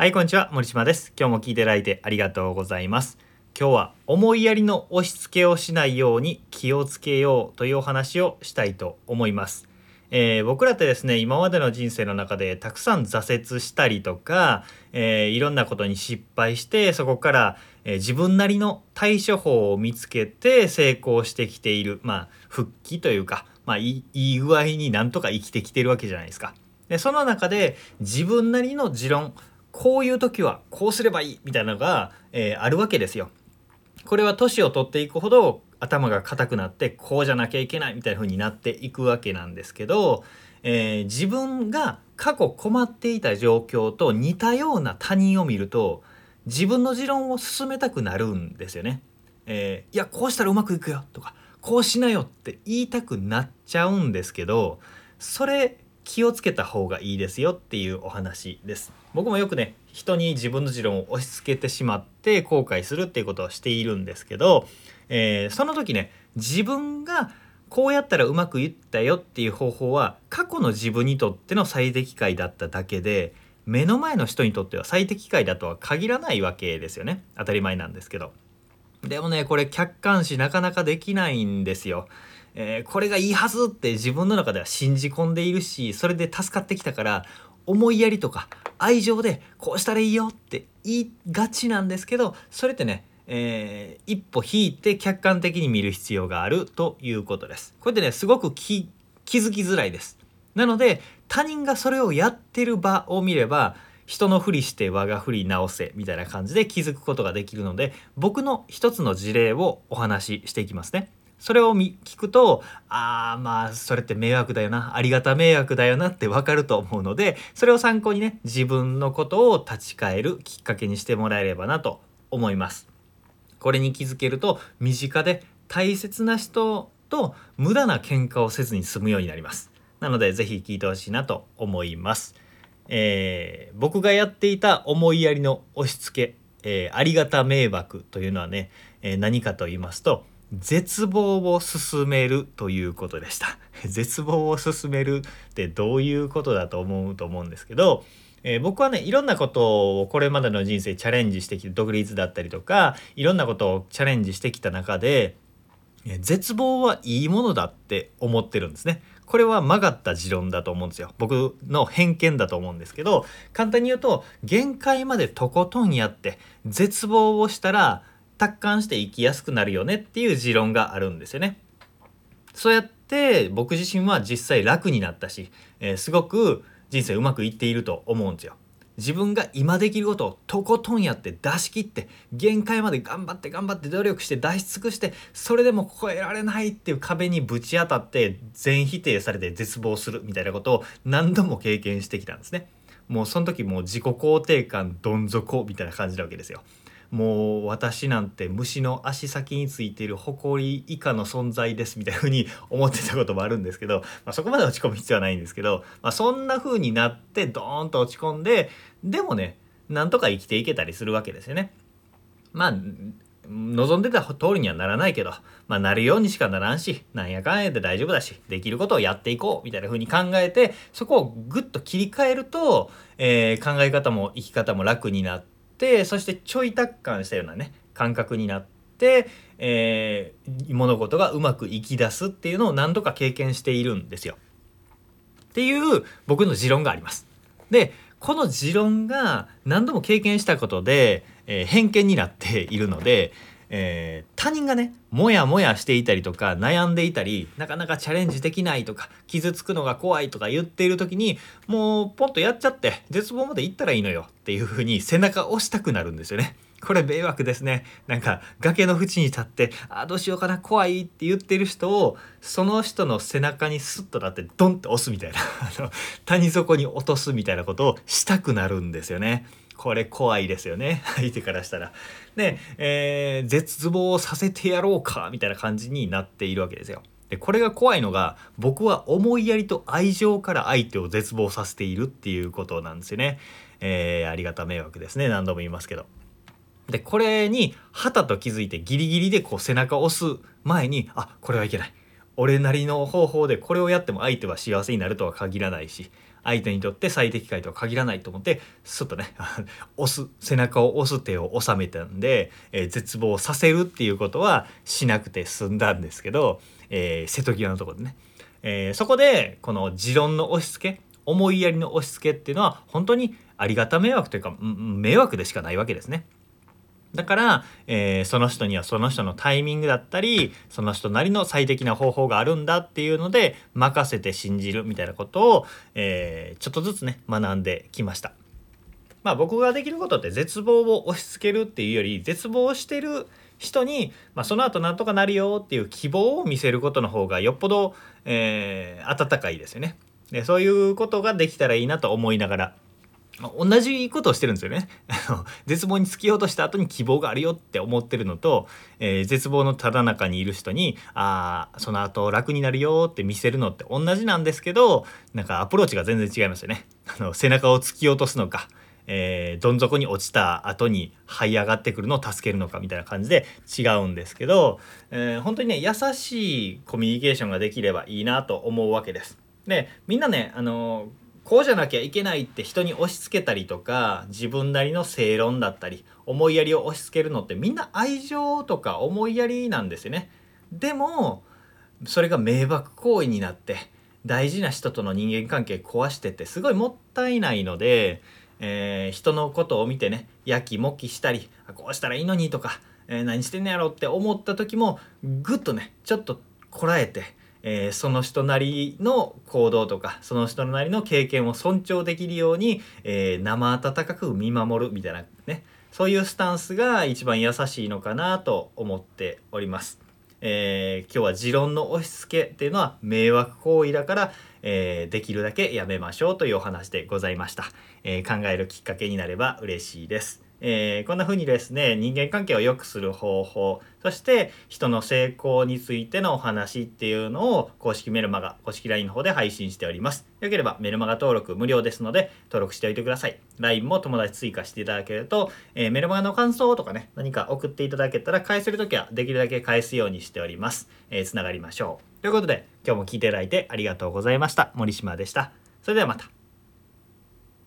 はい、こんにちは。森島です。今日も聞いていただいてありがとうございます。今日は思いやりの押し付けをしないように気をつけようというお話をしたいと思います。えー僕らってですね今までの人生の中でたくさん挫折したりとか、えーいろんなことに失敗してそこから、えー自分なりの対処法を見つけて成功してきているまあ復帰というか、まあ、いいいい具合になんとか生きてきてるわけじゃないですか。でその中で自分なりの持論こういう時はこうすればいいみたいなのが、えーあるわけですよ。これは年を取っていくほど頭が硬くなってこうじゃなきゃいけないみたいな風になっていくわけなんですけど、えー自分が過去困っていた状況と似たような他人を見ると自分の持論を進めたくなるんですよね。えーいやこうしたらうまくいくよとかこうしなよって言いたくなっちゃうんですけどそれ気をつけた方がいいですよっていうお話です。僕もよくね人に自分の持論を押し付けてしまって後悔するっていうことをしているんですけど、えーその時ね自分がこうやったらうまくいったよっていう方法は過去の自分にとっての最適解だっただけで目の前の人にとっては最適解だとは限らないわけですよね。当たり前なんですけど。でもねこれ客観視なかなかできないんですよ。えーこれがいいはずって自分の中では信じ込んでいるしそれで助かってきたから思いやりとか愛情でこうしたらいいよって言いがちなんですけどそれってね、えー一歩引いて客観的に見る必要があるということです。これでねすごく気気づきづらいです。なので他人がそれをやってる場を見れば人のふりして我がふり直せみたいな感じで気づくことができるので僕の一つの事例をお話ししていきますね。それを聞くとあーまあそれって迷惑だよなありがた迷惑だよなってわかると思うのでそれを参考にね自分のことを立ち返るきっかけにしてもらえればなと思います。これに気づけると身近で大切な人と無駄な喧嘩をせずに済むようになります。なのでぜひ聞いてほしいなと思います。えー僕がやっていた思いやりの押し付け、えーありがた迷惑というのはね、えー何かと言いますと絶望を進めるということでした 絶望を進めるってどういうことだと思うと思うんですけど、えー僕はねいろんなことをこれまでの人生チャレンジしてきて独立だったりとかいろんなことをチャレンジしてきた中で絶望はいいものだって思ってるんですね。これは曲がった持論だと思うんですよ。僕の偏見だと思うんですけど、簡単に言うと、限界までとことんやって、絶望をしたら、達観して生きやすくなるよねっていう持論があるんですよね。そうやって僕自身は実際楽になったし、えーすごく人生うまくいっていると思うんですよ。自分が今できることをとことんやって出し切って限界まで頑張って頑張って努力して出し尽くしてそれでも超えられないっていう壁にぶち当たって全否定されて絶望するみたいなことを何度も経験してきたんですね。もうその時もう自己肯定感どん底みたいな感じなわけですよ。もう私なんて虫の足先についている埃以下の存在ですみたいな風に思ってたこともあるんですけど、まあ、そこまで落ち込む必要はないんですけど、まあ、そんな風になってドーンと落ち込んででもねなんとか生きていけたりするわけですよね。まあ望んでた通りにはならないけど、まあ、なるようにしかならんしなんやかんやで大丈夫だしできることをやっていこうみたいな風に考えてそこをぐっと切り替えると、えー考え方も生き方も楽になってそしてちょい達観したようなね感覚になって、えー物事がうまくいき出すっていうのを何度か経験しているんですよ。っていう僕の持論があります。でこの持論が何度も経験したことで、えー偏見になっているので、えー他人がねモヤモヤしていたりとか悩んでいたりなかなかチャレンジできないとか傷つくのが怖いとか言っている時にもうポンとやっちゃって絶望まで行ったらいいのよっていう風に背中押したくなるんですよね。これ迷惑ですね。なんか崖の縁に立って「あどうしようかな怖い」って言ってる人をその人の背中にスッとなってドンって押すみたいなあの谷底に落とすみたいなことをしたくなるんですよね。これ怖いですよね 相手からしたら。で、えー絶望させてやろうかみたいな感じになっているわけですよ。でこれが怖いのが僕は思いやりと愛情から相手を絶望させているっていうことなんですよね。えーありがた迷惑ですね何度も言いますけど。でこれにはたと気づいてギリギリでこう背中を押す前にあこれはいけない俺なりの方法でこれをやっても相手は幸せになるとは限らないし相手にとって最適解とは限らないと思ってすっとね 押す背中を押す手を収めたんで、えー、絶望させるっていうことはしなくて済んだんですけど、えー、瀬戸際のとこでね、えー、そこでこの持論の押し付け思いやりの押し付けっていうのは本当にありがた迷惑というか迷惑でしかないわけですね。だから、えー、その人にはその人のタイミングだったりその人なりの最適な方法があるんだっていうので任せて信じるみたいなことを、えー、ちょっとずつね学んできました。まあ僕ができることって絶望を押し付けるっていうより絶望してる人に、まあ、その後なんとかなるよっていう希望を見せることの方がよっぽど、えー、温かいですよね。でそういうことができたらいいなと思いながら同じことをしてるんですよね。絶望に尽きようとした後に希望があるよって思ってるのと、えー、絶望のただ中にいる人にああその後楽になるよって見せるのって同じなんですけどなんかアプローチが全然違いますよね。あの背中を突き落とすのか、えー、どん底に落ちた後に這い上がってくるのを助けるのかみたいな感じで違うんですけど、えー、本当にね優しいコミュニケーションができればいいなと思うわけです。でみんなねあのーこうじゃなきゃいけないって人に押し付けたりとか自分なりの正論だったり思いやりを押し付けるのってみんな愛情とか思いやりなんですよね。でもそれが迷惑行為になって大事な人との人間関係壊してってすごいもったいないので、えー、人のことを見てねやきもきしたりこうしたらいいのにとか、えー、何してんのやろって思った時もぐっとねちょっとこらえてえー、その人なりの行動とかその人なりの経験を尊重できるように、えー、生温かく見守るみたいなねそういうスタンスが一番優しいのかなと思っております。えー、今日は持論の押し付けっていうのは迷惑行為だから、えー、できるだけやめましょうというお話でございました、え、考えるきっかけになれば嬉しいです。えー、こんな風にですね人間関係を良くする方法そして人の成功についてのお話っていうのを公式メルマガ公式 LINE の方で配信しております。よければメルマガ登録無料ですので登録しておいてください。LINE も友達追加していただけると、えー、メルマガの感想とかね何か送っていただけたら返せる時はできるだけ返すようにしております。えー、つながりましょう。ということで今日も聞いていただいてありがとうございました。森島でした。それではまた。